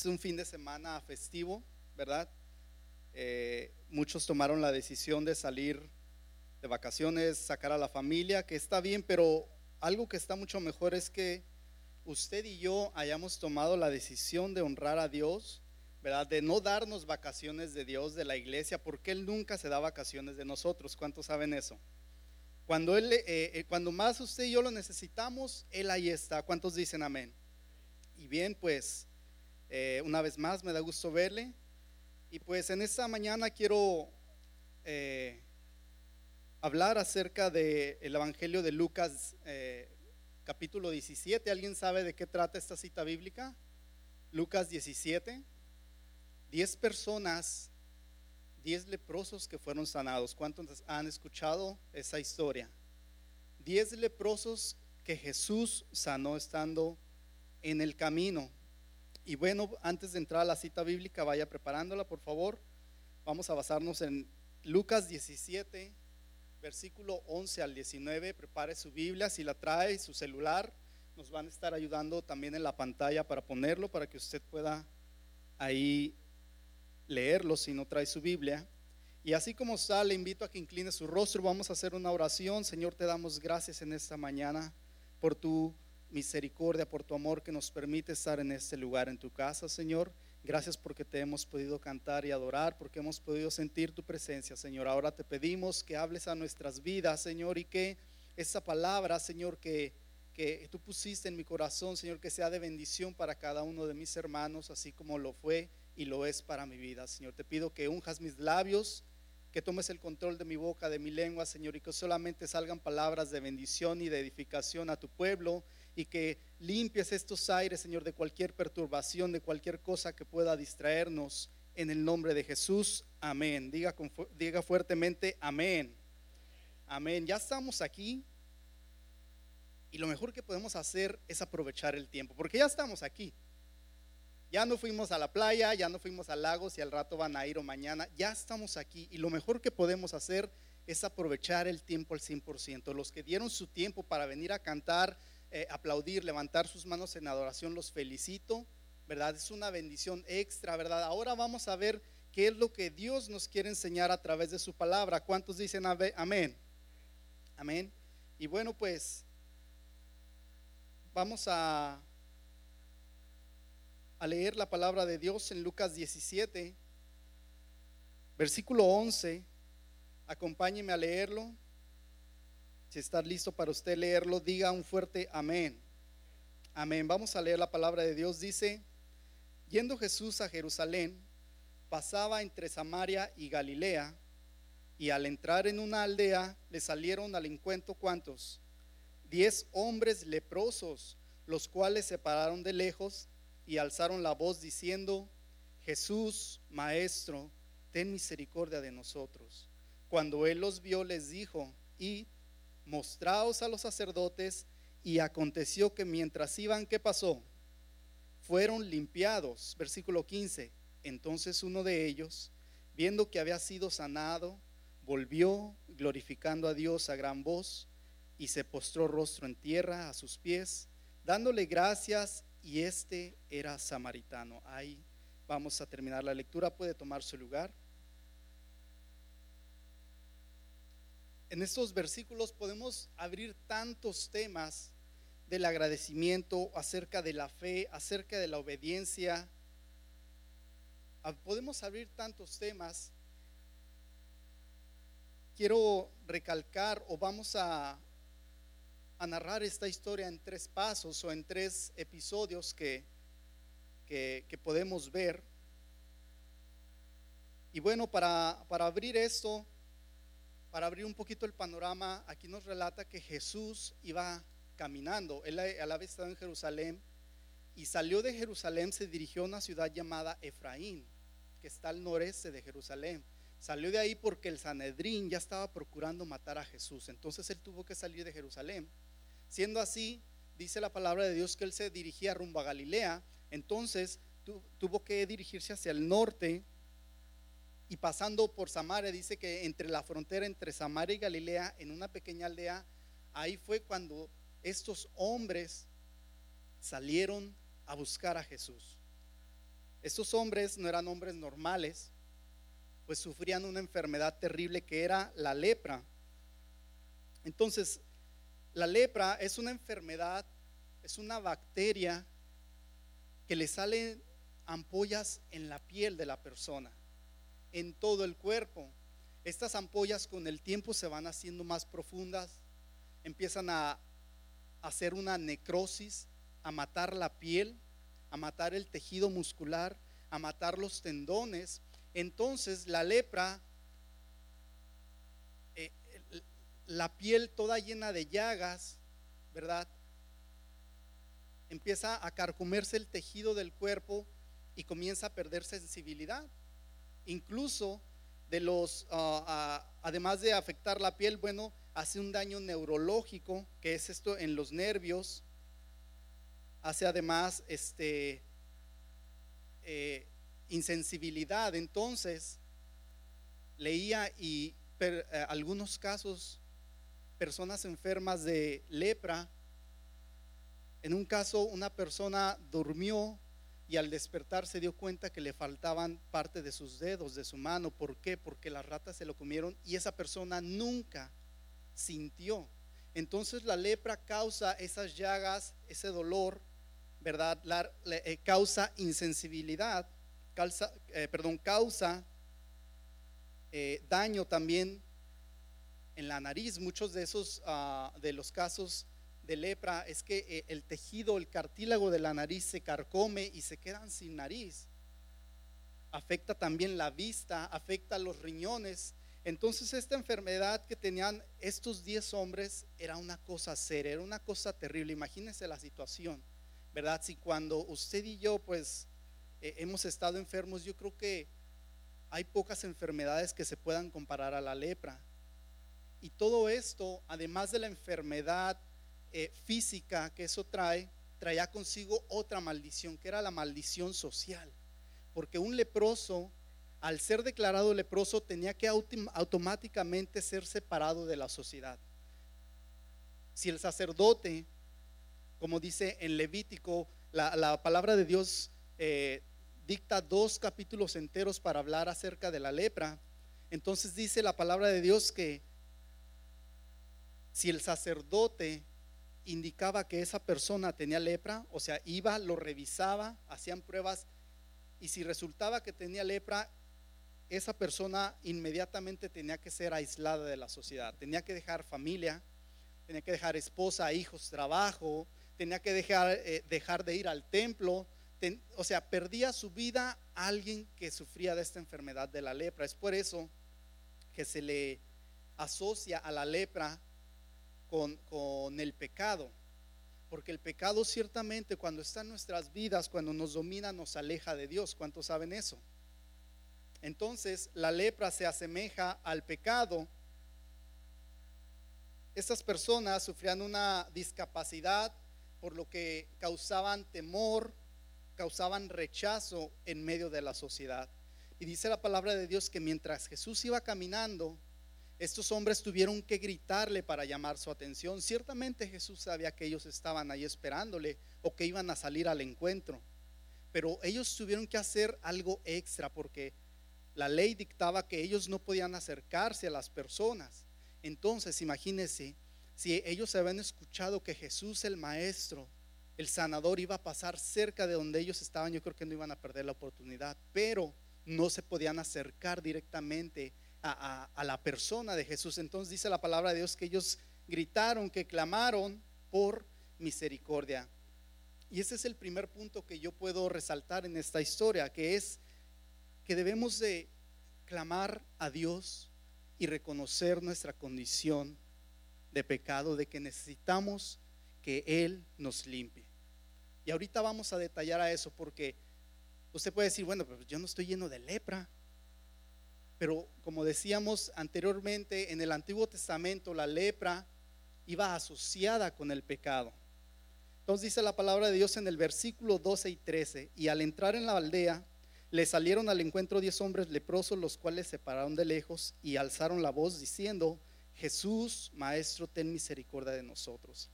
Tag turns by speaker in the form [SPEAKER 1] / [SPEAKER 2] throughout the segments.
[SPEAKER 1] Es un fin de semana festivo, ¿verdad? Eh, muchos tomaron la decisión de salir de vacaciones, sacar a la familia, que está bien, pero algo que está mucho mejor es que usted y yo hayamos tomado la decisión de honrar a Dios, ¿verdad? De no darnos vacaciones de Dios, de la iglesia, porque Él nunca se da vacaciones de nosotros. ¿Cuántos saben eso? Cuando, él, eh, eh, cuando más usted y yo lo necesitamos, Él ahí está. ¿Cuántos dicen amén? Y bien, pues eh, una vez más, me da gusto verle. Y pues en esta mañana quiero eh, hablar acerca del Evangelio de Lucas, eh, capítulo 17. ¿Alguien sabe de qué trata esta cita bíblica? Lucas 17. Diez personas, diez leprosos que fueron sanados. ¿Cuántos han escuchado esa historia? Diez leprosos que Jesús sanó estando en el camino. Y bueno, antes de entrar a la cita bíblica, vaya preparándola, por favor. Vamos a basarnos en Lucas 17, versículo 11 al 19. Prepare su Biblia, si la trae, su celular. Nos van a estar ayudando también en la pantalla para ponerlo, para que usted pueda ahí leerlo si no trae su Biblia. Y así como está, le invito a que incline su rostro. Vamos a hacer una oración. Señor, te damos gracias en esta mañana por tu misericordia, por tu amor que nos permite estar en este lugar, en tu casa, Señor. Gracias porque te hemos podido cantar y adorar, porque hemos podido sentir tu presencia, Señor. Ahora te pedimos que hables a nuestras vidas, Señor, y que esa palabra, Señor, que, que tú pusiste en mi corazón, Señor, que sea de bendición para cada uno de mis hermanos, así como lo fue y lo es para mi vida, Señor. Te pido que unjas mis labios, que tomes el control de mi boca, de mi lengua, Señor, y que solamente salgan palabras de bendición y de edificación a tu pueblo y que limpies estos aires, Señor, de cualquier perturbación, de cualquier cosa que pueda distraernos. En el nombre de Jesús, amén. Diga, diga fuertemente, amén. Amén. Ya estamos aquí y lo mejor que podemos hacer es aprovechar el tiempo, porque ya estamos aquí. Ya no fuimos a la playa, ya no fuimos al lago, si al rato van a ir o mañana, ya estamos aquí y lo mejor que podemos hacer es aprovechar el tiempo al 100%. Los que dieron su tiempo para venir a cantar, eh, aplaudir, levantar sus manos en adoración, los felicito, ¿verdad? Es una bendición extra, ¿verdad? Ahora vamos a ver qué es lo que Dios nos quiere enseñar a través de su palabra. ¿Cuántos dicen amén? Amén. Y bueno, pues vamos a, a leer la palabra de Dios en Lucas 17, versículo 11. Acompáñeme a leerlo. Si está listo para usted leerlo, diga un fuerte amén. Amén. Vamos a leer la palabra de Dios. Dice, yendo Jesús a Jerusalén, pasaba entre Samaria y Galilea, y al entrar en una aldea le salieron al encuentro cuantos? Diez hombres leprosos, los cuales se pararon de lejos y alzaron la voz diciendo, Jesús, Maestro, ten misericordia de nosotros. Cuando él los vio, les dijo, y mostraos a los sacerdotes, y aconteció que mientras iban, ¿qué pasó? Fueron limpiados. Versículo 15. Entonces uno de ellos, viendo que había sido sanado, volvió glorificando a Dios a gran voz y se postró rostro en tierra a sus pies, dándole gracias, y este era samaritano. Ahí vamos a terminar la lectura, puede tomar su lugar. En estos versículos podemos abrir tantos temas del agradecimiento, acerca de la fe, acerca de la obediencia. Ah, podemos abrir tantos temas. Quiero recalcar o vamos a, narrar esta historia en tres pasos o en tres episodios que, que, que podemos ver. Y bueno, para, para abrir esto, para abrir un poquito el panorama, aquí nos relata que Jesús iba caminando, él había estado en Jerusalén y salió de Jerusalén, se dirigió a una ciudad llamada Efraín, que está al noreste de Jerusalén. Salió de ahí porque el Sanedrín ya estaba procurando matar a Jesús, entonces él tuvo que salir de Jerusalén. Siendo así, dice la palabra de Dios que él se dirigía rumbo a Galilea, entonces tuvo que dirigirse hacia el norte y pasando por Samaria, dice que entre la frontera entre Samaria y Galilea, en una pequeña aldea, ahí fue cuando estos hombres salieron a buscar a Jesús. Estos hombres no eran hombres normales, pues sufrían una enfermedad terrible que era la lepra. Entonces, la lepra es una enfermedad, es una bacteria que le salen ampollas en la piel de la persona, en todo el cuerpo. Estas ampollas con el tiempo se van haciendo más profundas, empiezan a hacer una necrosis, a matar la piel, a matar el tejido muscular, a matar los tendones. Entonces la lepra, eh, la piel toda llena de llagas, ¿verdad? Empieza a carcomerse el tejido del cuerpo y comienza a perder sensibilidad. Incluso de los, ah, ah, además de afectar la piel, bueno, hace un daño neurológico, que es esto en los nervios, hace además este, eh, insensibilidad. Entonces, leía y eh, algunos casos, personas enfermas de lepra, en un caso una persona durmió y al despertar se dio cuenta que le faltaban parte de sus dedos, de su mano. ¿Por qué? Porque las ratas se lo comieron y esa persona nunca sintió. Entonces la lepra causa esas llagas, ese dolor ¿verdad? Eh, causa insensibilidad, eh, perdón, causa eh, daño también en la nariz. Muchos de esos, ah, de los casos de lepra, es que el tejido, el cartílago de la nariz se carcome y se quedan sin nariz. Afecta también la vista, afecta los riñones. Entonces esta enfermedad que tenían estos 10 hombres era una cosa seria, era una cosa terrible. Imagínense la situación. ¿verdad? Si cuando usted y yo pues eh, hemos estado enfermos, yo creo que hay pocas enfermedades que se puedan comparar a la lepra. Y todo esto, además de la enfermedad eh, física que eso trae, traía consigo otra maldición, que era la maldición social. Porque un leproso, al ser declarado leproso, tenía que automáticamente ser separado de la sociedad. Si el sacerdote como dice en Levítico, la, palabra de Dios eh, dicta dos capítulos enteros para hablar acerca de la lepra. Entonces dice la palabra de Dios que si el sacerdote indicaba que esa persona tenía lepra, o sea, iba, lo revisaba, hacían pruebas, y si resultaba que tenía lepra, esa persona inmediatamente tenía que ser aislada de la sociedad, tenía que dejar familia, tenía que dejar esposa, hijos, trabajo, tenía que dejar, eh, dejar de ir al templo, o sea, perdía su vida alguien que sufría de esta enfermedad de la lepra. Es por eso que se le asocia a la lepra con, el pecado. Porque el pecado ciertamente cuando está en nuestras vidas, cuando nos domina, nos aleja de Dios. ¿Cuántos saben eso? Entonces la lepra se asemeja al pecado. Estas personas sufrían una discapacidad por lo que causaban temor, causaban rechazo en medio de la sociedad. Y dice la palabra de Dios que mientras Jesús iba caminando, estos hombres tuvieron que gritarle para llamar su atención. Ciertamente Jesús sabía que ellos estaban ahí esperándole o que iban a salir al encuentro. Pero ellos tuvieron que hacer algo extra porque la ley dictaba que ellos no podían acercarse a las personas. Entonces, imagínense si ellos habían escuchado que Jesús el Maestro, el sanador, iba a pasar cerca de donde ellos estaban, yo creo que no iban a perder la oportunidad, pero no se podían acercar directamente a, la persona de Jesús. Entonces dice la palabra de Dios que ellos gritaron, que clamaron por misericordia. Y ese es el primer punto que yo puedo resaltar en esta historia, que es que debemos de clamar a Dios y reconocer nuestra condición de pecado, de que necesitamos que Él nos limpie. Y ahorita vamos a detallar a eso porque usted puede decir, bueno, pero yo no estoy lleno de lepra. Pero como decíamos anteriormente, en el Antiguo Testamento la lepra iba asociada con el pecado. Entonces dice la palabra de Dios en el versículo 12 y 13, y al entrar en la aldea, le salieron al encuentro diez hombres leprosos, los cuales se pararon de lejos y alzaron la voz diciendo, Jesús, Maestro, ten misericordia de nosotros.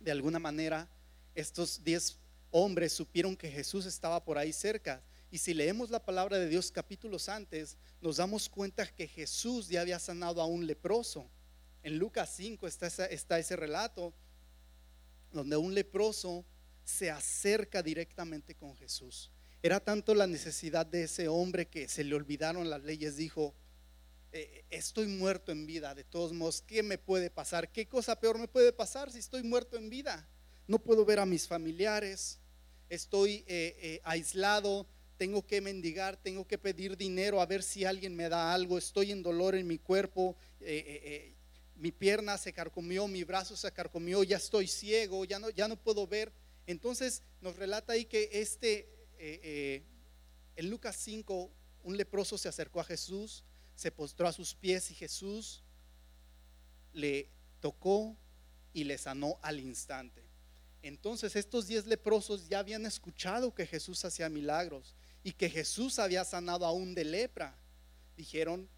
[SPEAKER 1] De alguna manera, estos diez hombres supieron que Jesús estaba por ahí cerca Y si leemos la palabra de Dios capítulos antes, nos damos cuenta que Jesús ya había sanado a un leproso. En Lucas 5 está, ese relato donde un leproso se acerca directamente con Jesús. Era tanto la necesidad de ese hombre que se le olvidaron las leyes, dijo, eh, estoy muerto en vida, de todos modos, ¿qué me puede pasar? ¿Qué cosa peor me puede pasar si estoy muerto en vida? No puedo ver a mis familiares, estoy eh, eh, aislado, tengo que mendigar, tengo que pedir dinero a ver si alguien me da algo, estoy en dolor en mi cuerpo, mi pierna se carcomió, mi brazo se carcomió, ya estoy ciego, ya no, ya no puedo ver. Entonces nos relata ahí que este, en Lucas 5, un leproso se acercó a Jesús, se postró a sus pies y Jesús le tocó y le sanó al instante. Entonces estos diez leprosos ya habían escuchado que Jesús hacía milagros y que Jesús había sanado aún de lepra. Dijeron,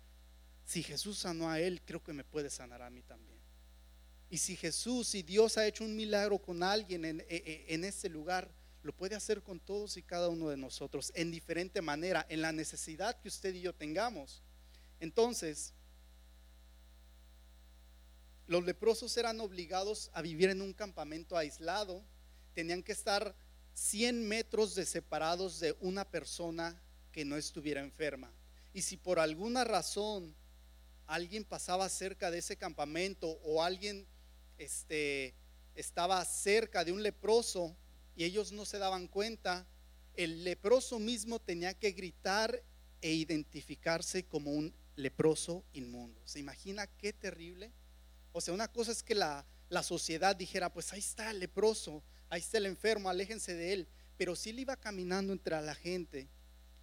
[SPEAKER 1] si Jesús sanó a él, creo que me puede sanar a mí también. Y si Jesús, si Dios ha hecho un milagro con alguien en, e, e, en ese lugar, lo puede hacer con todos y cada uno de nosotros en diferente manera, en la necesidad que usted y yo tengamos. Entonces, los leprosos eran obligados a vivir en un campamento aislado, tenían que estar 100 metros de separados de una persona que no estuviera enferma. Y si por alguna razón alguien pasaba cerca de ese campamento o alguien este, estaba cerca de un leproso y ellos no se daban cuenta, el leproso mismo tenía que gritar e identificarse como un leproso inmundo. ¿Se imagina qué terrible? O sea, una cosa es que la, la sociedad dijera, pues ahí está el leproso, ahí está el enfermo, aléjense de él. Pero si él iba caminando entre la gente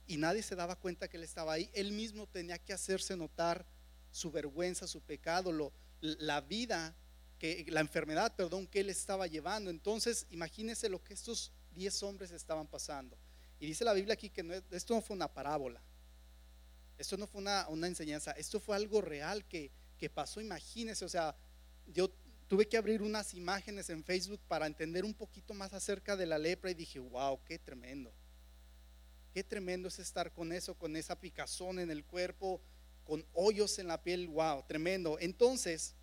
[SPEAKER 1] y nadie se daba cuenta que él estaba ahí, él mismo tenía que hacerse notar su vergüenza, su pecado, lo, la vida, que, la enfermedad, perdón, que él estaba llevando. Entonces, imagínense lo que estos diez hombres estaban pasando. Y dice la Biblia aquí que esto no fue una parábola, esto no fue una, una enseñanza, esto fue algo real que, que pasó, imagínense, o sea, yo tuve que abrir unas imágenes en Facebook para entender un poquito más acerca de la lepra y dije, wow, qué tremendo. Qué tremendo es estar con eso, con esa picazón en el cuerpo, con hoyos en la piel, wow, tremendo. Entonces,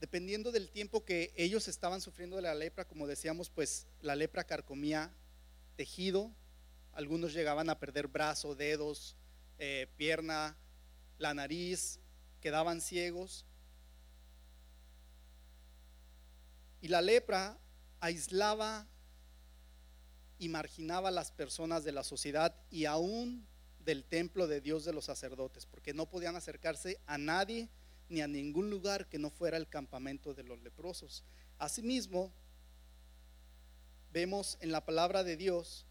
[SPEAKER 1] dependiendo del tiempo que ellos estaban sufriendo de la lepra, como decíamos, pues la lepra carcomía tejido, algunos llegaban a perder brazo, dedos, eh, pierna, la nariz, quedaban ciegos. Y la lepra aislaba y marginaba a las personas de la sociedad y aún del templo de Dios de los sacerdotes, porque no podían acercarse a nadie ni a ningún lugar que no fuera el campamento de los leprosos. Asimismo, vemos en la palabra de Dios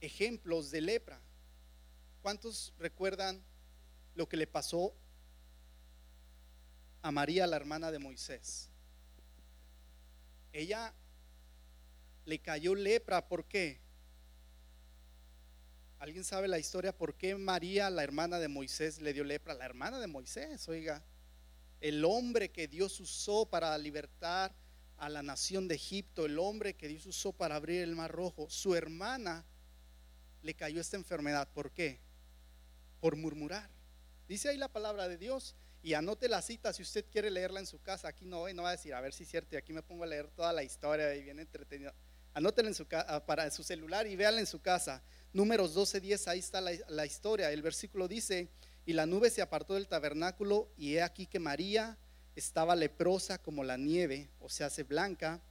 [SPEAKER 1] ejemplos de lepra. ¿Cuántos recuerdan lo que le pasó a María, la hermana de Moisés? Ella le cayó lepra, ¿por qué? ¿Alguien sabe la historia por qué María, la hermana de Moisés, le dio lepra? La hermana de Moisés, oiga, el hombre que Dios usó para libertar a la nación de Egipto, el hombre que Dios usó para abrir el mar rojo, su hermana le cayó esta enfermedad. ¿Por qué? por murmurar. Dice ahí la palabra de Dios y anote la cita si usted quiere leerla en su casa. Aquí no, no va a decir, a ver si es cierto, y aquí me pongo a leer toda la historia y bien entretenido. Anótela en su, ah, para su celular y véala en su casa. Números 12, 10, ahí está la, historia. El versículo dice, y la nube se apartó del tabernáculo y he aquí que María estaba leprosa como la nieve, o sea, hace blanca,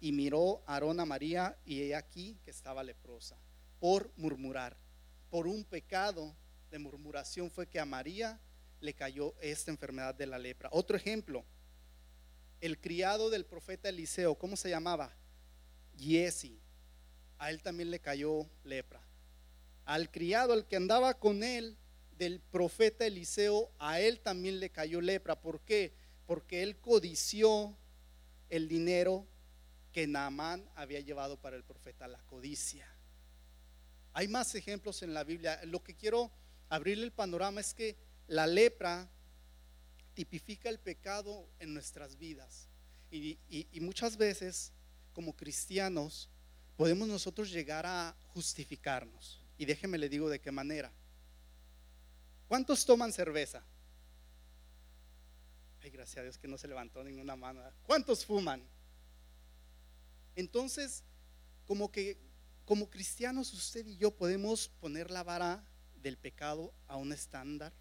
[SPEAKER 1] y miró a Aarón a María y he aquí que estaba leprosa, por murmurar, por un pecado de murmuración fue que a María le cayó esta enfermedad de la lepra. Otro ejemplo, el criado del profeta Eliseo, ¿cómo se llamaba? Giesi. A él también le cayó lepra. Al criado, el que andaba con él, del profeta Eliseo, a él también le cayó lepra. ¿Por qué? Porque él codició el dinero que Naamán había llevado para el profeta, la codicia. Hay más ejemplos en la Biblia. Lo que quiero abrirle el panorama es que la lepra tipifica el pecado en nuestras vidas. Y, muchas veces, como cristianos, podemos nosotros llegar a justificarnos. Y déjeme le digo de qué manera. ¿Cuántos toman cerveza? Ay, gracias a Dios que no se levantó ninguna mano. ¿Cuántos fuman? Entonces, como que como cristianos usted y yo podemos poner la vara del pecado a un estándar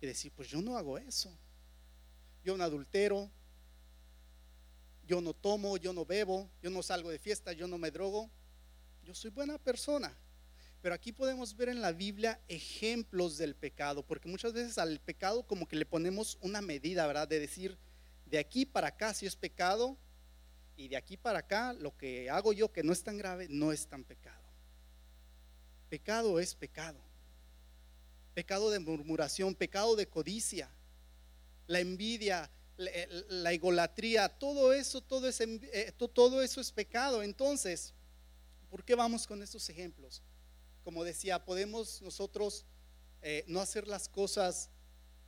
[SPEAKER 1] y decir, pues yo no hago eso. Yo no adultero, yo no tomo, yo no bebo, yo no salgo de fiesta, yo no me drogo. Yo soy buena persona. Pero aquí podemos ver en la Biblia ejemplos del pecado, porque muchas veces al pecado como que le ponemos una medida, ¿verdad? De decir, de aquí para acá si es pecado, y de aquí para acá lo que hago yo que no es tan grave, no es tan pecado. Pecado es pecado. Pecado de murmuración, pecado de codicia, la envidia, la, idolatría, todo eso, todo, eh, todo eso es pecado. Entonces, ¿por qué vamos con estos ejemplos? como decía, podemos nosotros eh, no hacer las cosas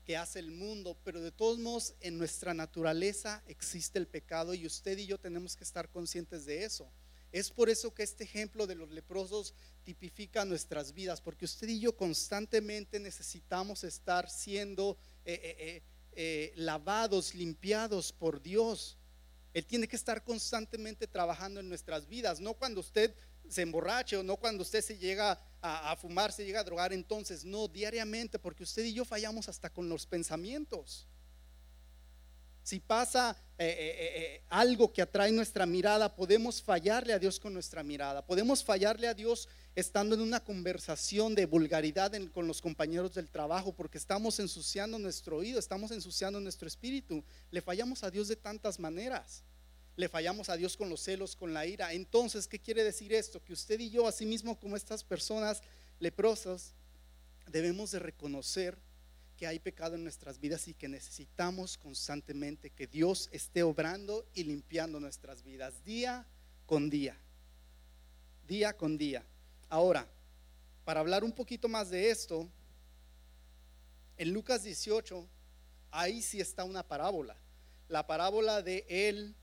[SPEAKER 1] que hace el mundo, pero de todos modos en nuestra naturaleza existe el pecado y usted y yo tenemos que estar conscientes de eso. Es por eso que este ejemplo de los leprosos tipifica nuestras vidas, porque usted y yo constantemente necesitamos estar siendo eh, eh, lavados, limpiados por Dios. Él tiene que estar constantemente trabajando en nuestras vidas, no cuando usted se emborrache o no cuando usted se llega a, fumar, se llega a drogar, entonces no, diariamente, porque usted y yo fallamos hasta con los pensamientos. Si pasa eh, eh, eh, algo que atrae nuestra mirada, podemos fallarle a Dios con nuestra mirada. Podemos fallarle a Dios estando en una conversación de vulgaridad con los compañeros del trabajo, porque estamos ensuciando nuestro oído, estamos ensuciando nuestro espíritu. Le fallamos a Dios de tantas maneras le fallamos a Dios con los celos, con la ira. Entonces, ¿qué quiere decir esto? Que usted y yo, así mismo como estas personas leprosas, debemos de reconocer que hay pecado en nuestras vidas y que necesitamos constantemente que Dios esté obrando y limpiando nuestras vidas día con día. Día con día. Ahora, para hablar un poquito más de esto, en Lucas 18, ahí sí está una parábola. La parábola de él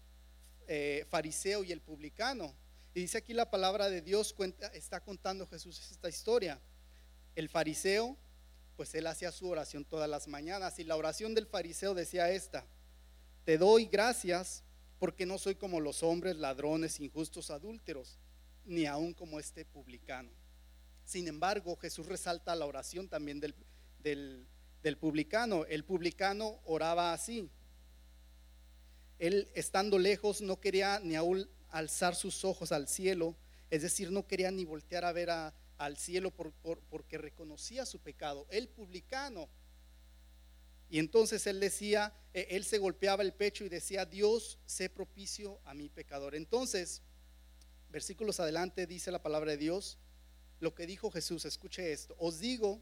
[SPEAKER 1] eh, fariseo y el publicano. Y dice aquí la palabra de Dios, cuenta, está contando Jesús esta historia. El fariseo, pues él hacía su oración todas las mañanas y la oración del fariseo decía esta, te doy gracias porque no soy como los hombres ladrones, injustos, adúlteros, ni aún como este publicano. Sin embargo, Jesús resalta la oración también del, del, del publicano. El publicano oraba así, él, estando lejos, no quería ni aún alzar sus ojos al cielo, es decir, no quería ni voltear a ver al cielo porque reconocía su pecado. El publicano. Y entonces él decía, eh, él se golpeaba el pecho y decía, Dios, sé propicio a mi pecador. Entonces, versículos adelante dice la palabra de Dios, lo que dijo Jesús, escuche esto, os digo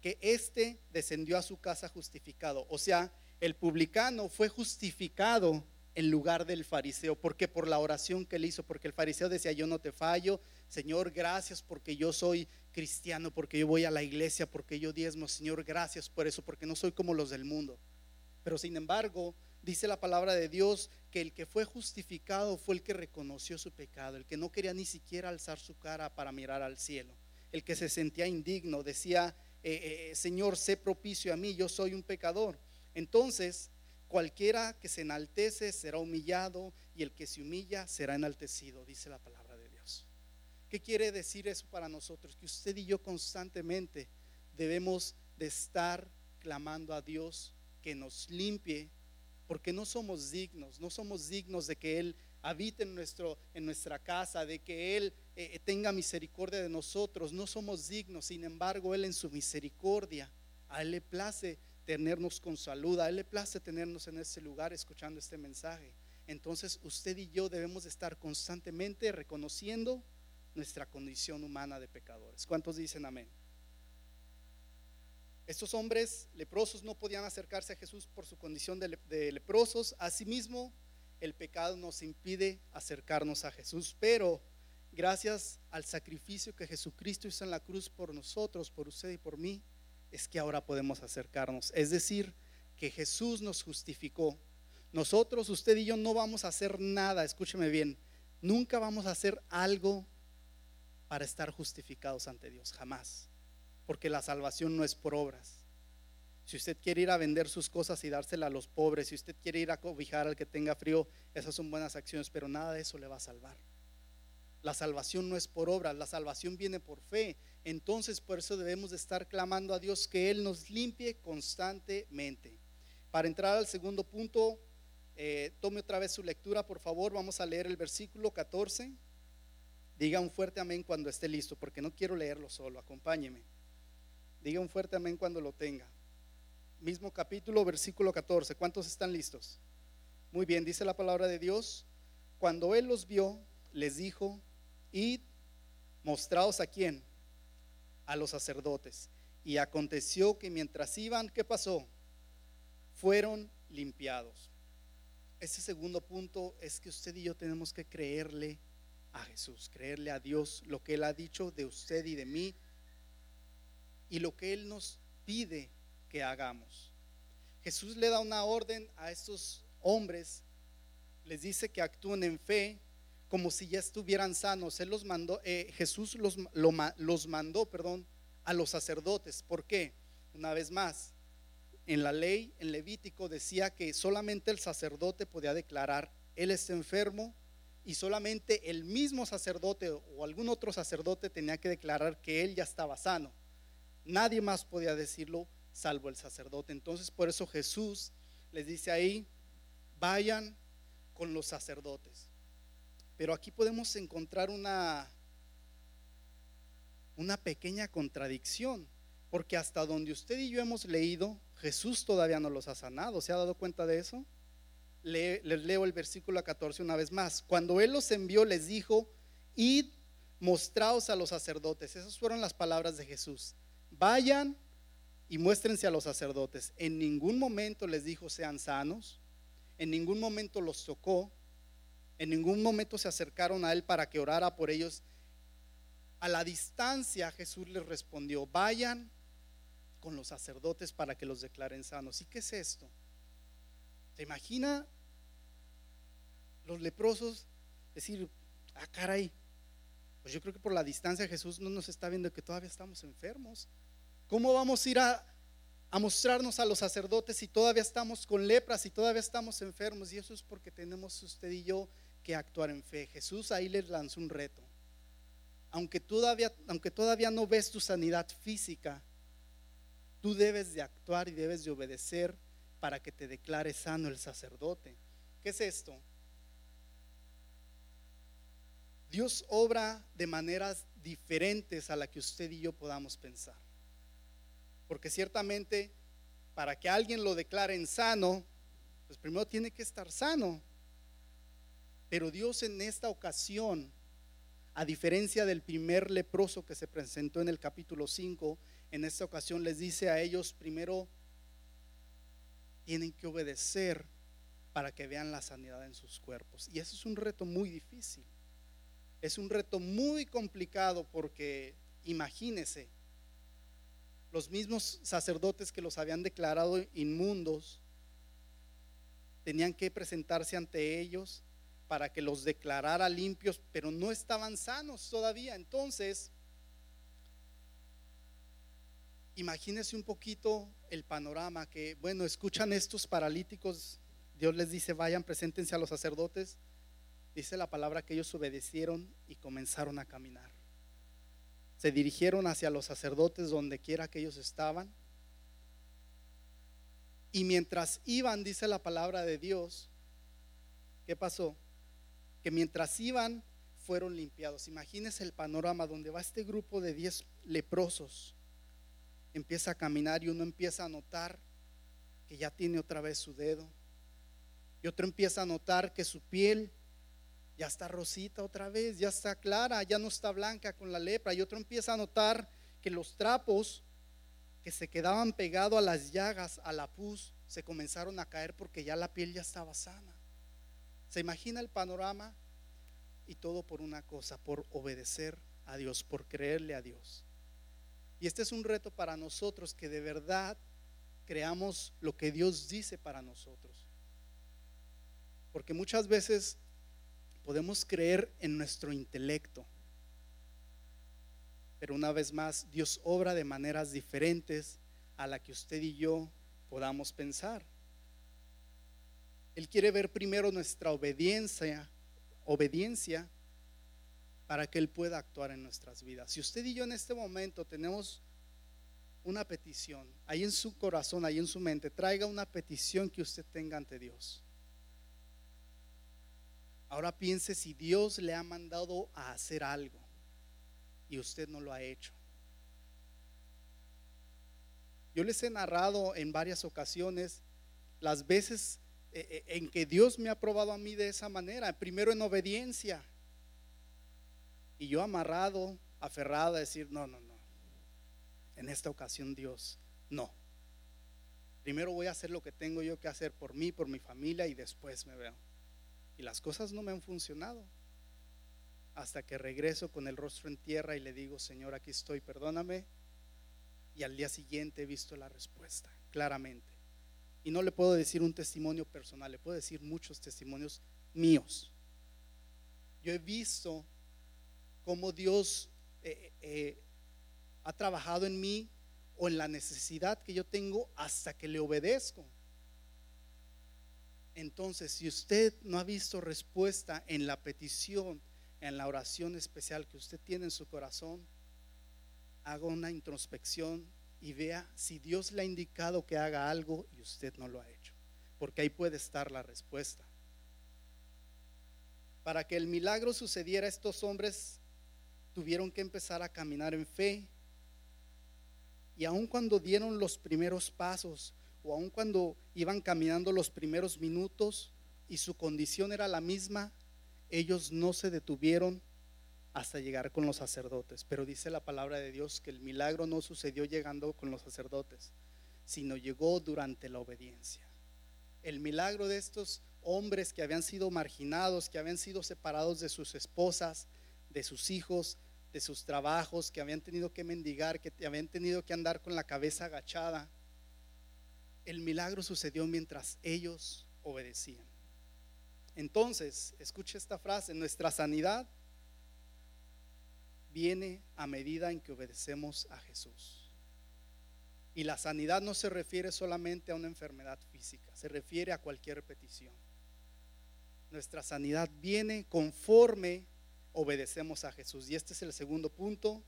[SPEAKER 1] que éste descendió a su casa justificado. O sea, el publicano fue justificado en lugar del fariseo, porque por la oración que él hizo, porque el fariseo decía, yo no te fallo, Señor, gracias porque yo soy cristiano, porque yo voy a la iglesia, porque yo diezmo, Señor, gracias por eso, porque no soy como los del mundo. Pero sin embargo, dice la palabra de Dios que el que fue justificado fue el que reconoció su pecado, el que no quería ni siquiera alzar su cara para mirar al cielo, el que se sentía indigno, decía, eh, eh, Señor, sé propicio a mí, yo soy un pecador. Entonces, cualquiera que se enaltece será humillado y el que se humilla será enaltecido, dice la palabra de Dios. ¿Qué quiere decir eso para nosotros? Que usted y yo constantemente debemos de estar clamando a Dios que nos limpie, porque no somos dignos, no somos dignos de que Él habite en, nuestro, en nuestra casa, de que Él eh, tenga misericordia de nosotros, no somos dignos, sin embargo Él en su misericordia, a Él le place tenernos con salud. A Él le place tenernos en ese lugar escuchando este mensaje. Entonces usted y yo debemos estar constantemente reconociendo nuestra condición humana de pecadores. ¿Cuántos dicen amén? Estos hombres leprosos no podían acercarse a Jesús por su condición de, de leprosos. Asimismo, el pecado nos impide acercarnos a Jesús, pero gracias al sacrificio que Jesucristo hizo en la cruz por nosotros, por usted y por mí, es que ahora podemos acercarnos. Es decir, que Jesús nos justificó. Nosotros, usted y yo, no vamos a hacer nada, escúcheme bien, Nunca vamos a hacer algo para estar justificados ante Dios, jamás. Porque la salvación no es por obras. Si usted quiere ir a vender sus cosas y dársela a los pobres, si usted quiere ir a cobijar al que tenga frío, esas son buenas acciones, pero nada de eso le va a salvar. La salvación no es por obras, la salvación viene por fe. Entonces por eso debemos de estar clamando a Dios que Él nos limpie constantemente. Para entrar al segundo punto, eh, tome otra vez su lectura, por favor. Vamos a leer el versículo 14. Diga un fuerte amén cuando esté listo, porque no quiero leerlo solo, acompáñeme. Diga un fuerte amén cuando lo tenga. Mismo capítulo, versículo 14. ¿Cuántos están listos? Muy bien, dice la palabra de Dios. Cuando Él los vio, les dijo, id, mostraos a quién, a los sacerdotes. Y aconteció que mientras iban, ¿qué pasó? Fueron limpiados. Ese segundo punto es que usted y yo tenemos que creerle a Jesús, creerle a Dios lo que Él ha dicho de usted y de mí y lo que Él nos pide que hagamos. Jesús le da una orden a estos hombres, les dice que actúen en fe como si ya estuvieran sanos. Él los mandó, eh, Jesús los, mandó, perdón, a los sacerdotes. ¿Por qué? Una vez más, en la ley, en Levítico, decía que solamente el sacerdote podía declarar, Él está enfermo, y solamente el mismo sacerdote o algún otro sacerdote tenía que declarar que él ya estaba sano. Nadie más podía decirlo salvo el sacerdote. Entonces por eso Jesús les dice ahí, vayan con los sacerdotes. Pero aquí podemos encontrar una, una pequeña contradicción, porque hasta donde usted y yo hemos leído, Jesús todavía no los ha sanado. ¿Se ha dado cuenta de eso? les leo el versículo 14 una vez más. Cuando Él los envió, les dijo, id, mostraos a los sacerdotes. Esas fueron las palabras de Jesús. Vayan y muéstrense a los sacerdotes. En ningún momento les dijo, sean sanos. En ningún momento los tocó. En ningún momento se acercaron a Él para que orara por ellos. A la distancia Jesús les respondió, vayan con los sacerdotes para que los declaren sanos. ¿Y qué es esto? ¿Se imagina los leprosos decir, ah, caray, pues yo creo que por la distancia Jesús no nos está viendo que todavía estamos enfermos. ¿Cómo vamos a ir a, a mostrarnos a los sacerdotes si todavía estamos con lepras, si todavía estamos enfermos? Y eso es porque tenemos usted y yo que actuar en fe. Jesús ahí les lanzó un reto. Aunque todavía, aunque todavía no ves tu sanidad física, tú debes de actuar y debes de obedecer para que te declare sano el sacerdote. ¿Qué es esto? Dios obra de maneras diferentes a la que usted y yo podamos pensar. Porque ciertamente para que alguien lo declare sano, pues primero tiene que estar sano. Pero Dios en esta ocasión, a diferencia del primer leproso que se presentó en el capítulo 5, en esta ocasión les dice a ellos primero tienen que obedecer para que vean la sanidad en sus cuerpos. Y eso es un reto muy difícil. Es un reto muy complicado porque imagínese, los mismos sacerdotes que los habían declarado inmundos tenían que presentarse ante ellos para que los declarara limpios, pero no estaban sanos todavía. Entonces, imagínese un poquito el panorama que, bueno, escuchan estos paralíticos, Dios les dice, vayan, preséntense a los sacerdotes Dice la palabra que ellos obedecieron y comenzaron a caminar. Se dirigieron hacia los sacerdotes donde quiera que ellos estaban. Y mientras iban, dice la palabra de Dios, ¿qué pasó? Que mientras iban, fueron limpiados. Imagínese el panorama donde va este grupo de 10 leprosos. Empieza a caminar y uno empieza a notar que ya tiene otra vez su dedo. Y otro empieza a notar que su piel ya está rosita otra vez, ya está clara, ya no está blanca con la lepra. Y otro empieza a notar que los trapos que se quedaban pegados a las llagas, a la pus, se comenzaron a caer porque ya la piel ya estaba sana. ¿Se imagina el panorama? Y todo por una cosa, por obedecer a Dios, por creerle a Dios. Y este es un reto para nosotros que de verdad creamos lo que Dios dice para nosotros. Porque muchas veces podemos creer en nuestro intelecto. Pero una vez más, Dios obra de maneras diferentes a la que usted y yo podamos pensar. Él quiere ver primero nuestra obediencia, obediencia para que Él pueda actuar en nuestras vidas. Si usted y yo en este momento tenemos una petición, ahí en su corazón, ahí en su mente, traiga una petición que usted tenga ante Dios. Ahora piense si Dios le ha mandado a hacer algo y usted no lo ha hecho. Yo les he narrado en varias ocasiones las veces en que Dios me ha probado a mí de esa manera. Primero en obediencia. Y yo amarrado, aferrado a decir, no, no, no. En esta ocasión Dios, no. Primero voy a hacer lo que tengo yo que hacer por mí, por mi familia y después me veo. Y las cosas no me han funcionado. Hasta que regreso con el rostro en tierra y le digo, Señor, aquí estoy, perdóname. Y al día siguiente he visto la respuesta, claramente. Y no le puedo decir un testimonio personal, le puedo decir muchos testimonios míos. Yo he visto cómo Dios eh, eh, ha trabajado en mí o en la necesidad que yo tengo hasta que le obedezco. Entonces, si usted no ha visto respuesta en la petición, en la oración especial que usted tiene en su corazón, haga una introspección y vea si Dios le ha indicado que haga algo y usted no lo ha hecho. Porque ahí puede estar la respuesta. Para que el milagro sucediera, estos hombres tuvieron que empezar a caminar en fe. Y aun cuando dieron los primeros pasos, o aun cuando iban caminando los primeros minutos y su condición era la misma, ellos no se detuvieron hasta llegar con los sacerdotes. Pero dice la palabra de Dios que el milagro no sucedió llegando con los sacerdotes, sino llegó durante la obediencia. El milagro de estos hombres que habían sido marginados, que habían sido separados de sus esposas, de sus hijos, de sus trabajos, que habían tenido que mendigar, que habían tenido que andar con la cabeza agachada. El milagro sucedió mientras ellos obedecían. Entonces, escuche esta frase, nuestra sanidad viene a medida en que obedecemos a Jesús. Y la sanidad no se refiere solamente a una enfermedad física, se refiere a cualquier petición. Nuestra sanidad viene conforme obedecemos a Jesús. Y este es el segundo punto,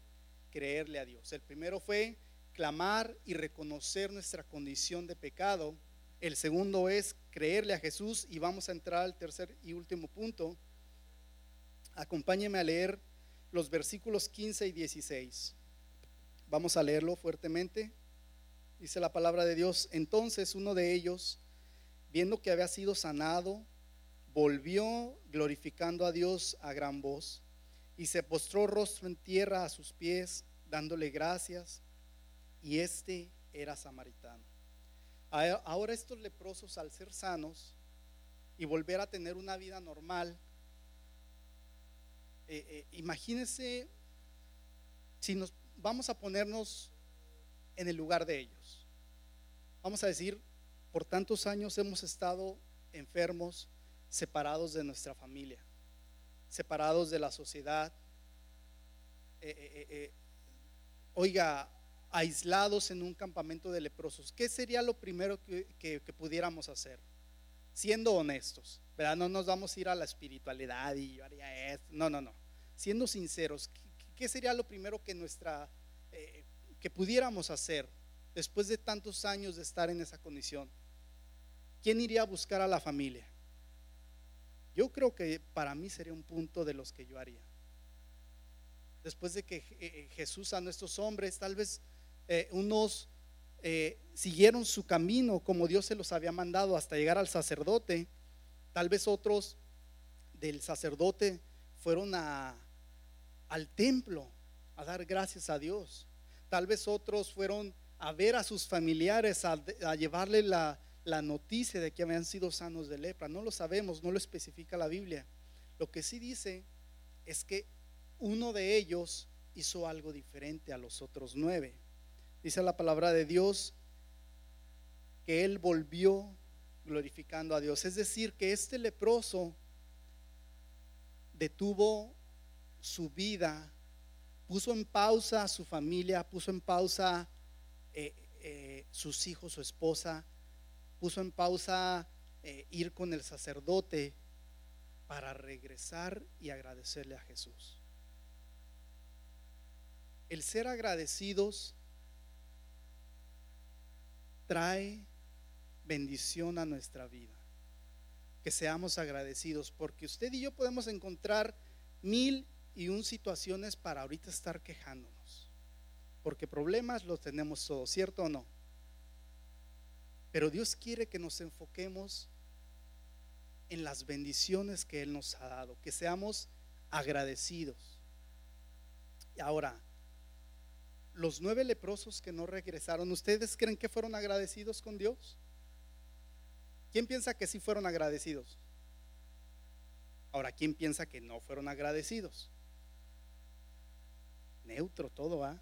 [SPEAKER 1] creerle a Dios. El primero fue clamar y reconocer nuestra condición de pecado. El segundo es creerle a Jesús y vamos a entrar al tercer y último punto. Acompáñeme a leer los versículos 15 y 16. Vamos a leerlo fuertemente. Dice la palabra de Dios. Entonces uno de ellos, viendo que había sido sanado, volvió glorificando a Dios a gran voz y se postró rostro en tierra a sus pies, dándole gracias. Y este era samaritano. Ahora estos leprosos, al ser sanos y volver a tener una vida normal, eh, eh, imagínense si nos vamos a ponernos en el lugar de ellos. Vamos a decir, por tantos años hemos estado enfermos, separados de nuestra familia, separados de la sociedad, eh, oiga, aislados en un campamento de leprosos. ¿Qué sería lo primero que pudiéramos hacer? Siendo honestos. ¿verdad? No nos vamos a ir a la espiritualidad y yo haría esto. No, no, no. Siendo sinceros, ¿qué, sería lo primero que nuestra eh, que pudiéramos hacer después de tantos años de estar en esa condición? ¿Quién iría a buscar a la familia? Yo creo que para mí sería un punto de los que yo haría. Después de que eh, eh, Jesús a nuestros hombres, tal vez unos siguieron su camino como Dios se los había mandado hasta llegar al sacerdote Tal vez otros del sacerdote fueron a, al templo a dar gracias a Dios. Tal vez otros fueron a ver a sus familiares, a, llevarle la, la noticia de que habían sido sanos de lepra. No lo sabemos, no lo especifica la Biblia. Lo que sí dice es que uno de ellos hizo algo diferente a los otros nueve. Dice la palabra de Dios que él volvió glorificando a Dios. Es decir, que este leproso detuvo su vida, puso en pausa a su familia, puso en pausa eh, eh, sus hijos, su esposa, puso en pausa eh, ir con el sacerdote para regresar y agradecerle a Jesús. El ser agradecidos trae bendición a nuestra vida. Que seamos agradecidos, porque usted y yo podemos encontrar mil y un situaciones para ahorita estar quejándonos. Porque problemas los tenemos todos, ¿cierto o no? Pero Dios quiere que nos enfoquemos en las bendiciones que Él nos ha dado, que seamos agradecidos. Y ahora, los nueve leprosos que no regresaron, ¿ustedes creen que fueron agradecidos con Dios? ¿Quién piensa que sí fueron agradecidos? Ahora, ¿quién piensa que no fueron agradecidos? Neutro todo, ¿ah?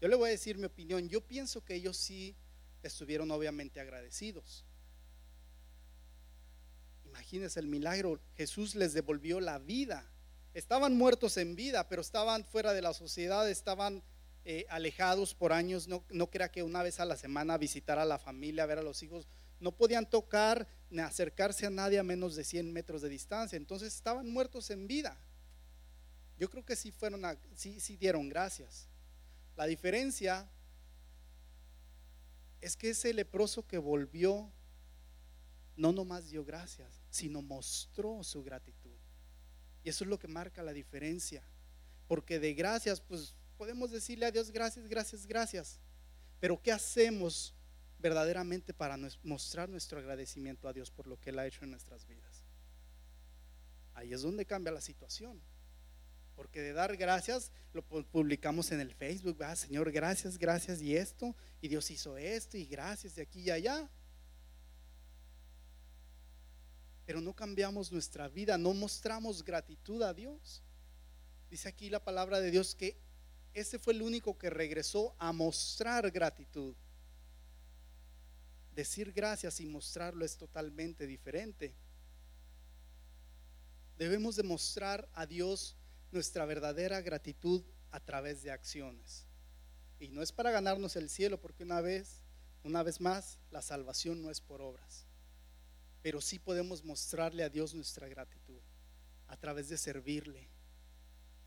[SPEAKER 1] Yo le voy a decir mi opinión. Yo pienso que ellos sí estuvieron obviamente agradecidos. Imagínense el milagro. Jesús les devolvió la vida. Estaban muertos en vida, pero estaban fuera de la sociedad, estaban eh, alejados por años. No, no crea que una vez a la semana visitar a la familia, ver a los hijos no podían tocar ni acercarse a nadie a menos de 100 metros de distancia. Entonces estaban muertos en vida. Yo creo que sí fueron, a, sí, sí dieron gracias. La diferencia es que ese leproso que volvió no nomás dio gracias, sino mostró su gratitud. Y eso es lo que marca la diferencia. Porque de gracias, pues podemos decirle a Dios gracias, gracias, gracias. Pero ¿qué hacemos verdaderamente para mostrar nuestro agradecimiento a Dios por lo que Él ha hecho en nuestras vidas. Ahí es donde cambia la situación. Porque de dar gracias lo publicamos en el Facebook, ah, Señor, gracias, gracias y esto, y Dios hizo esto, y gracias de aquí y allá. Pero no cambiamos nuestra vida, no mostramos gratitud a Dios. Dice aquí la palabra de Dios que ese fue el único que regresó a mostrar gratitud decir gracias y mostrarlo es totalmente diferente. Debemos demostrar a Dios nuestra verdadera gratitud a través de acciones. Y no es para ganarnos el cielo, porque una vez, una vez más, la salvación no es por obras. Pero sí podemos mostrarle a Dios nuestra gratitud a través de servirle,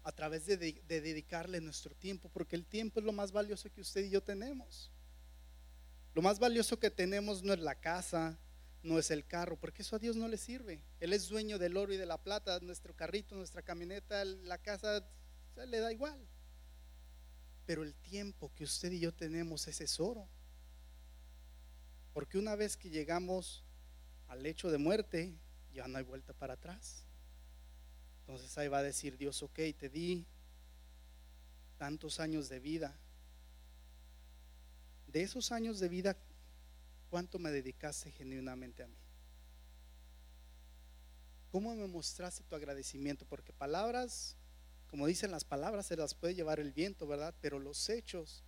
[SPEAKER 1] a través de, de dedicarle nuestro tiempo, porque el tiempo es lo más valioso que usted y yo tenemos. Lo más valioso que tenemos no es la casa, no es el carro, porque eso a Dios no le sirve. Él es dueño del oro y de la plata, nuestro carrito, nuestra camioneta, la casa, le da igual. Pero el tiempo que usted y yo tenemos es oro. Porque una vez que llegamos al hecho de muerte, ya no hay vuelta para atrás. Entonces ahí va a decir Dios, ok, te di tantos años de vida, de esos años de vida, ¿cuánto me dedicaste genuinamente a mí? ¿Cómo me mostraste tu agradecimiento? Porque palabras, como dicen las palabras, se las puede llevar el viento, ¿verdad? Pero los hechos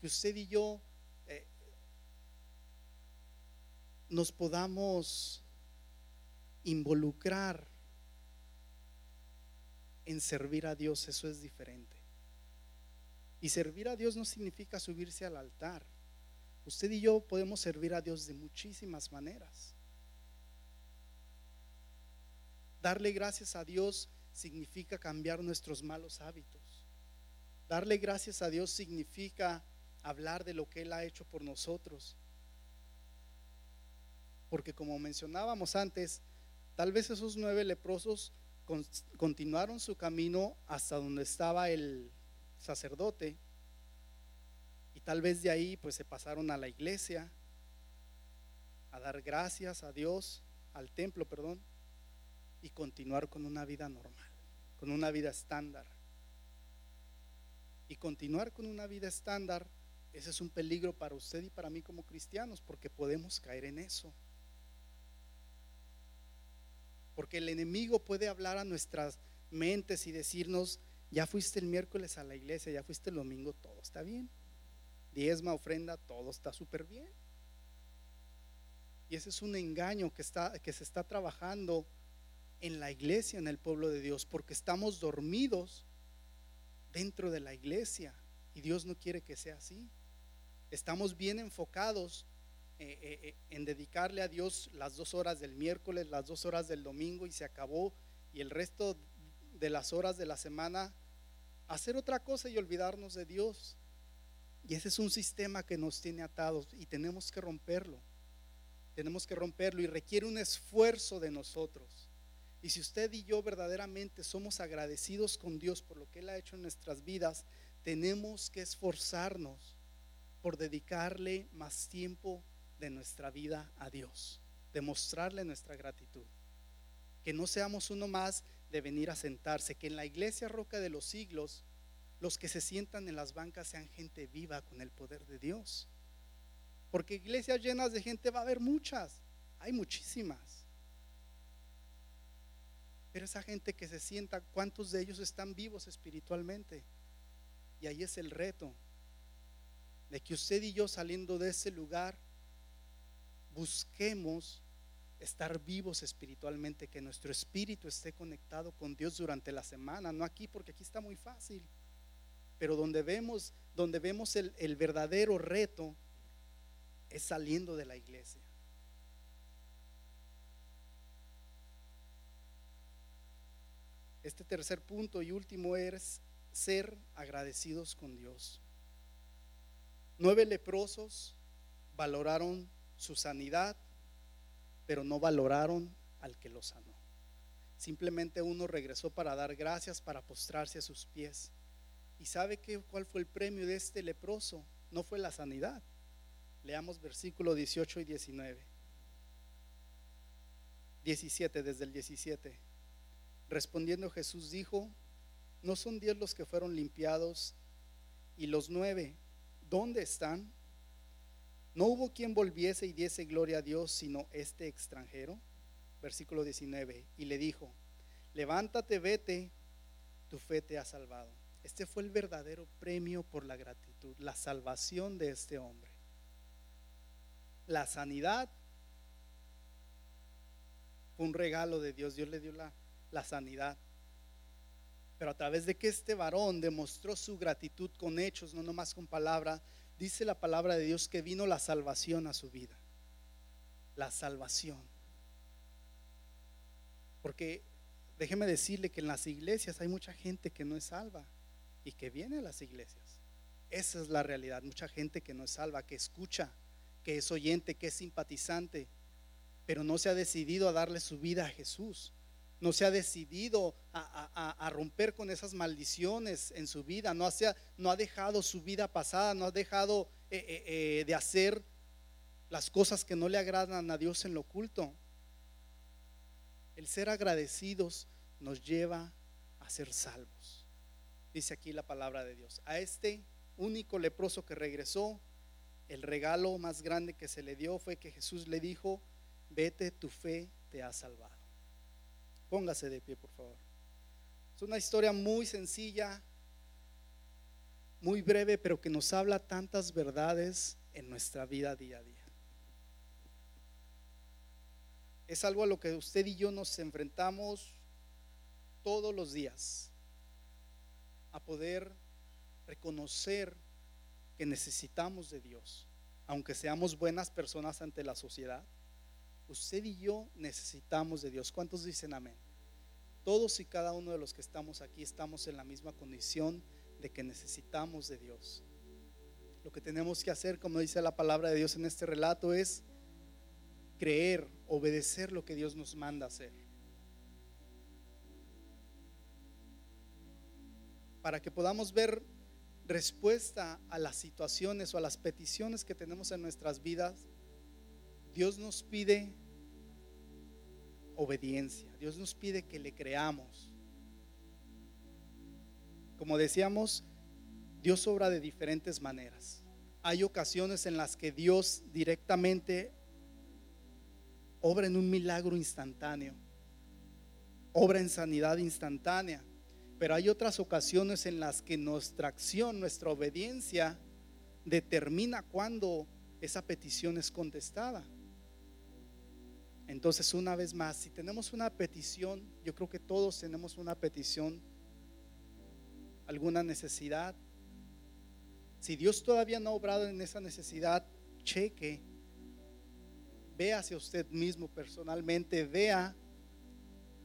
[SPEAKER 1] que usted y yo eh, nos podamos involucrar en servir a Dios, eso es diferente. Y servir a Dios no significa subirse al altar. Usted y yo podemos servir a Dios de muchísimas maneras. Darle gracias a Dios significa cambiar nuestros malos hábitos. Darle gracias a Dios significa hablar de lo que Él ha hecho por nosotros. Porque como mencionábamos antes, tal vez esos nueve leprosos continuaron su camino hasta donde estaba el, sacerdote y tal vez de ahí pues se pasaron a la iglesia a dar gracias a Dios, al templo, perdón, y continuar con una vida normal, con una vida estándar. Y continuar con una vida estándar, ese es un peligro para usted y para mí como cristianos, porque podemos caer en eso. Porque el enemigo puede hablar a nuestras mentes y decirnos, ya fuiste el miércoles a la iglesia, ya fuiste el domingo, todo está bien. Diezma, ofrenda, todo está súper bien. Y ese es un engaño que, está, que se está trabajando en la iglesia, en el pueblo de Dios, porque estamos dormidos dentro de la iglesia y Dios no quiere que sea así. Estamos bien enfocados eh, eh, eh, en dedicarle a Dios las dos horas del miércoles, las dos horas del domingo y se acabó y el resto de las horas de la semana hacer otra cosa y olvidarnos de Dios. Y ese es un sistema que nos tiene atados y tenemos que romperlo. Tenemos que romperlo y requiere un esfuerzo de nosotros. Y si usted y yo verdaderamente somos agradecidos con Dios por lo que Él ha hecho en nuestras vidas, tenemos que esforzarnos por dedicarle más tiempo de nuestra vida a Dios, demostrarle nuestra gratitud. Que no seamos uno más de venir a sentarse, que en la iglesia Roca de los Siglos los que se sientan en las bancas sean gente viva con el poder de Dios. Porque iglesias llenas de gente va a haber muchas, hay muchísimas. Pero esa gente que se sienta, ¿cuántos de ellos están vivos espiritualmente? Y ahí es el reto de que usted y yo saliendo de ese lugar busquemos estar vivos espiritualmente, que nuestro espíritu esté conectado con Dios durante la semana, no aquí porque aquí está muy fácil, pero donde vemos, donde vemos el, el verdadero reto es saliendo de la iglesia. Este tercer punto y último es ser agradecidos con Dios. Nueve leprosos valoraron su sanidad, pero no valoraron al que lo sanó. Simplemente uno regresó para dar gracias, para postrarse a sus pies. ¿Y sabe qué, cuál fue el premio de este leproso? No fue la sanidad. Leamos versículo 18 y 19. 17, desde el 17. Respondiendo Jesús dijo, ¿no son diez los que fueron limpiados y los nueve, ¿dónde están? No hubo quien volviese y diese gloria a Dios sino este extranjero. Versículo 19. Y le dijo, levántate, vete, tu fe te ha salvado. Este fue el verdadero premio por la gratitud, la salvación de este hombre. La sanidad fue un regalo de Dios. Dios le dio la, sanidad. Pero a través de que este varón demostró su gratitud con hechos, no nomás con palabras, dice la palabra de Dios que vino la salvación a su vida. La salvación. Porque déjeme decirle que en las iglesias hay mucha gente que no es salva y que viene a las iglesias. Esa es la realidad. Mucha gente que no es salva, que escucha, que es oyente, que es simpatizante, pero no se ha decidido a darle su vida a Jesús no se ha decidido a, romper con esas maldiciones en su vida, no, no ha dejado su vida pasada, no ha dejado eh, eh, eh, de hacer las cosas que no le agradan a Dios en lo oculto. El ser agradecidos nos lleva a ser salvos. Dice aquí la palabra de Dios. A este único leproso que regresó, el regalo más grande que se le dio fue que Jesús le dijo, vete, tu fe te ha salvado. Póngase de pie, por favor. Es una historia muy sencilla, muy breve, pero que nos habla tantas verdades en nuestra vida día a día. Es algo a lo que usted y yo nos enfrentamos todos los días, a poder reconocer que necesitamos de Dios, aunque seamos buenas personas ante la sociedad. Usted y yo necesitamos de Dios. ¿Cuántos dicen amén? Todos y cada uno de los que estamos aquí estamos en la misma condición de que necesitamos de Dios. Lo que tenemos que hacer, como dice la palabra de Dios en este relato, es creer, obedecer lo que Dios nos manda hacer. Para que podamos ver respuesta a las situaciones o a las peticiones que tenemos en nuestras vidas, Dios nos pide obediencia. Dios nos pide que le creamos. Como decíamos, Dios obra de diferentes maneras. Hay ocasiones en las que Dios directamente obra en un milagro instantáneo, obra en sanidad instantánea, pero hay otras ocasiones en las que nuestra acción, nuestra obediencia determina cuándo esa petición es contestada. Entonces, una vez más, si tenemos una petición, yo creo que todos tenemos una petición, alguna necesidad. Si Dios todavía no ha obrado en esa necesidad, cheque, vea hacia usted mismo personalmente, vea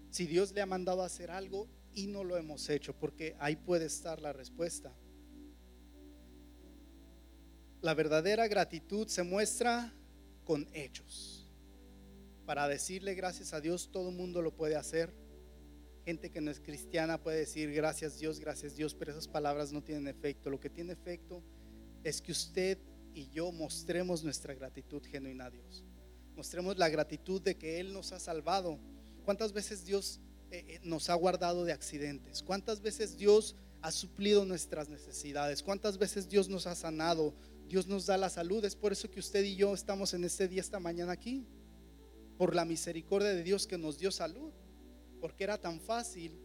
[SPEAKER 1] si Dios le ha mandado a hacer algo y no lo hemos hecho, porque ahí puede estar la respuesta. La verdadera gratitud se muestra con hechos. Para decirle gracias a Dios, todo el mundo lo puede hacer. Gente que no es cristiana puede decir gracias Dios, gracias Dios, pero esas palabras no tienen efecto. Lo que tiene efecto es que usted y yo mostremos nuestra gratitud genuina a Dios. Mostremos la gratitud de que Él nos ha salvado. ¿Cuántas veces Dios eh, eh, nos ha guardado de accidentes? ¿Cuántas veces Dios ha suplido nuestras necesidades? ¿Cuántas veces Dios nos ha sanado? Dios nos da la salud. Es por eso que usted y yo estamos en este día, esta mañana aquí. Por la misericordia de Dios que nos dio salud. Porque era tan fácil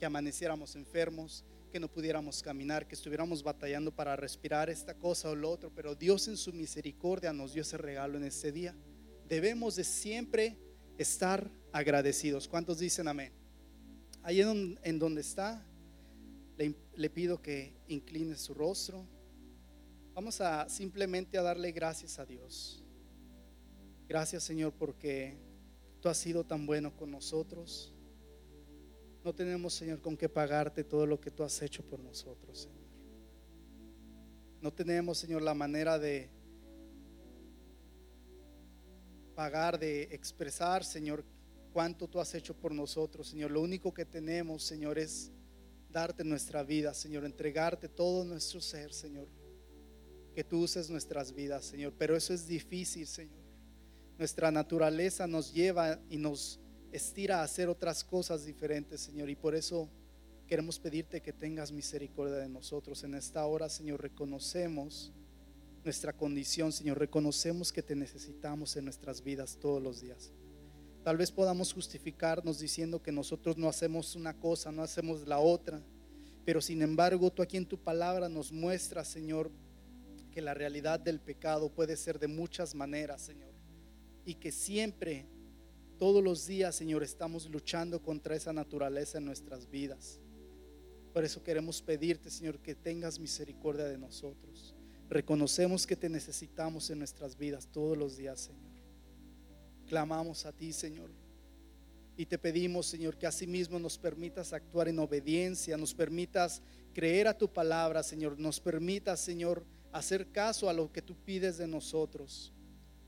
[SPEAKER 1] que amaneciéramos enfermos, que no pudiéramos caminar, que estuviéramos batallando para respirar esta cosa o lo otro. Pero Dios en su misericordia nos dio ese regalo en este día. Debemos de siempre estar agradecidos. ¿Cuántos dicen amén? Ahí en, donde está, le, le pido que incline su rostro. Vamos a simplemente a darle gracias a Dios. Gracias Señor porque tú has sido tan bueno con nosotros. No tenemos Señor con qué pagarte todo lo que tú has hecho por nosotros, Señor. No tenemos Señor la manera de pagar, de expresar Señor cuánto tú has hecho por nosotros, Señor. Lo único que tenemos Señor es darte nuestra vida, Señor, entregarte todo nuestro ser, Señor que tú uses nuestras vidas, Señor. Pero eso es difícil, Señor. Nuestra naturaleza nos lleva y nos estira a hacer otras cosas diferentes, Señor. Y por eso queremos pedirte que tengas misericordia de nosotros. En esta hora, Señor, reconocemos nuestra condición, Señor. Reconocemos que te necesitamos en nuestras vidas todos los días. Tal vez podamos justificarnos diciendo que nosotros no hacemos una cosa, no hacemos la otra. Pero sin embargo, tú aquí en tu palabra nos muestras, Señor, que la realidad del pecado puede ser de muchas maneras, Señor. Y que siempre, todos los días, Señor, estamos luchando contra esa naturaleza en nuestras vidas. Por eso queremos pedirte, Señor, que tengas misericordia de nosotros. Reconocemos que te necesitamos en nuestras vidas todos los días, Señor. Clamamos a ti, Señor. Y te pedimos, Señor, que asimismo nos permitas actuar en obediencia, nos permitas creer a tu palabra, Señor, nos permitas, Señor, hacer caso a lo que tú pides de nosotros.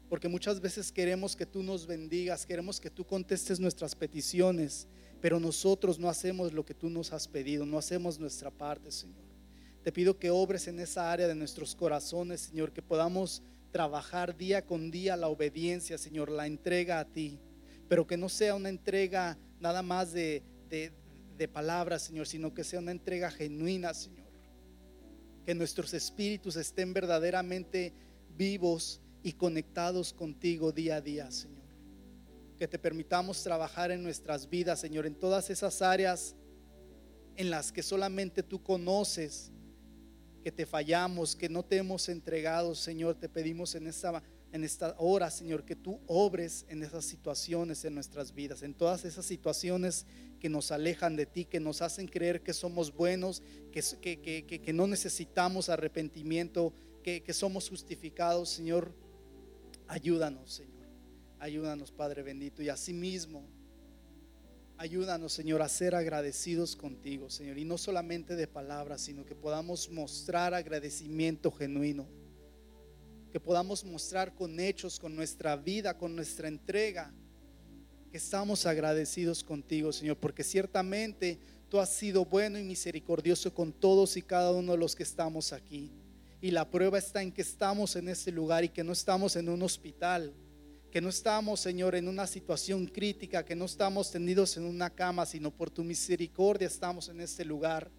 [SPEAKER 1] Porque muchas veces queremos que tú nos bendigas, queremos que tú contestes nuestras peticiones, pero nosotros no hacemos lo que tú nos has pedido, no hacemos nuestra parte, Señor. Te pido que obres en esa área de nuestros corazones, Señor, que podamos trabajar día con día la obediencia, Señor, la entrega a ti, pero que no sea una entrega nada más de, de, de palabras, Señor, sino que sea una entrega genuina, Señor que nuestros espíritus estén verdaderamente vivos y conectados contigo día a día, Señor. Que te permitamos trabajar en nuestras vidas, Señor, en todas esas áreas en las que solamente tú conoces que te fallamos, que no te hemos entregado, Señor. Te pedimos en esta, en esta hora, Señor, que tú obres en esas situaciones en nuestras vidas, en todas esas situaciones que nos alejan de ti, que nos hacen creer que somos buenos, que, que, no necesitamos arrepentimiento, que, somos justificados, Señor. Ayúdanos, Señor. Ayúdanos, Padre bendito. Y asimismo, ayúdanos, Señor, a ser agradecidos contigo, Señor. Y no solamente de palabras, sino que podamos mostrar agradecimiento genuino. Que podamos mostrar con hechos, con nuestra vida, con nuestra entrega que estamos agradecidos contigo, Señor, porque ciertamente tú has sido bueno y misericordioso con todos y cada uno de los que estamos aquí. Y la prueba está en que estamos en este lugar y que no estamos en un hospital, que no estamos, Señor, en una situación crítica, que no estamos tendidos en una cama, sino por tu misericordia estamos en este lugar.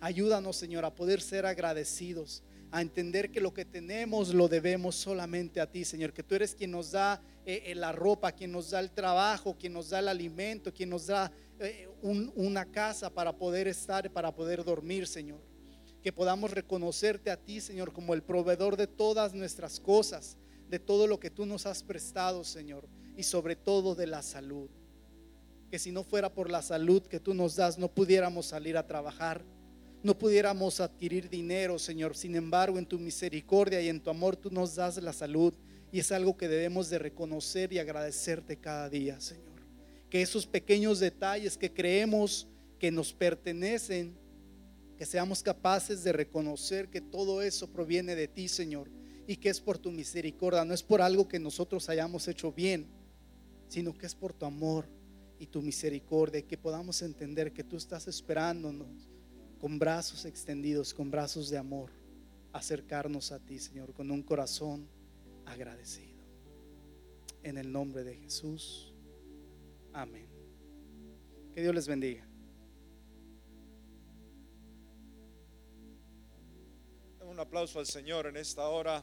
[SPEAKER 1] Ayúdanos, Señor, a poder ser agradecidos, a entender que lo que tenemos lo debemos solamente a ti, Señor, que tú eres quien nos da eh, eh, la ropa, quien nos da el trabajo, quien nos da el alimento, quien nos da eh, una casa para poder estar, para poder dormir, Señor. Que podamos reconocerte a ti, Señor, como el proveedor de todas nuestras cosas, de todo lo que tú nos has prestado, Señor. y sobre todo de la salud. Que si no fuera por la salud que tú nos das, no pudiéramos salir a trabajar, no pudiéramos adquirir dinero, Señor. Sin embargo, en tu misericordia y en tu amor tú nos das la salud y es algo que debemos de reconocer y agradecerte cada día, Señor. Que esos pequeños detalles que creemos que nos pertenecen, que seamos capaces de reconocer que todo eso proviene de ti, Señor, y que es por tu misericordia, no es por algo que nosotros hayamos hecho bien, sino que es por tu amor y tu misericordia, y que podamos entender que tú estás esperándonos con brazos extendidos, con brazos de amor, acercarnos a ti, Señor, con un corazón agradecido. En el nombre de Jesús. Amén. Que Dios les bendiga.
[SPEAKER 2] Un aplauso al Señor en esta hora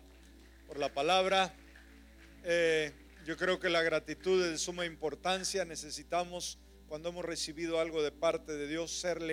[SPEAKER 2] por la palabra. Eh, yo creo que la gratitud es de suma importancia. Necesitamos, cuando hemos recibido algo de parte de Dios, serle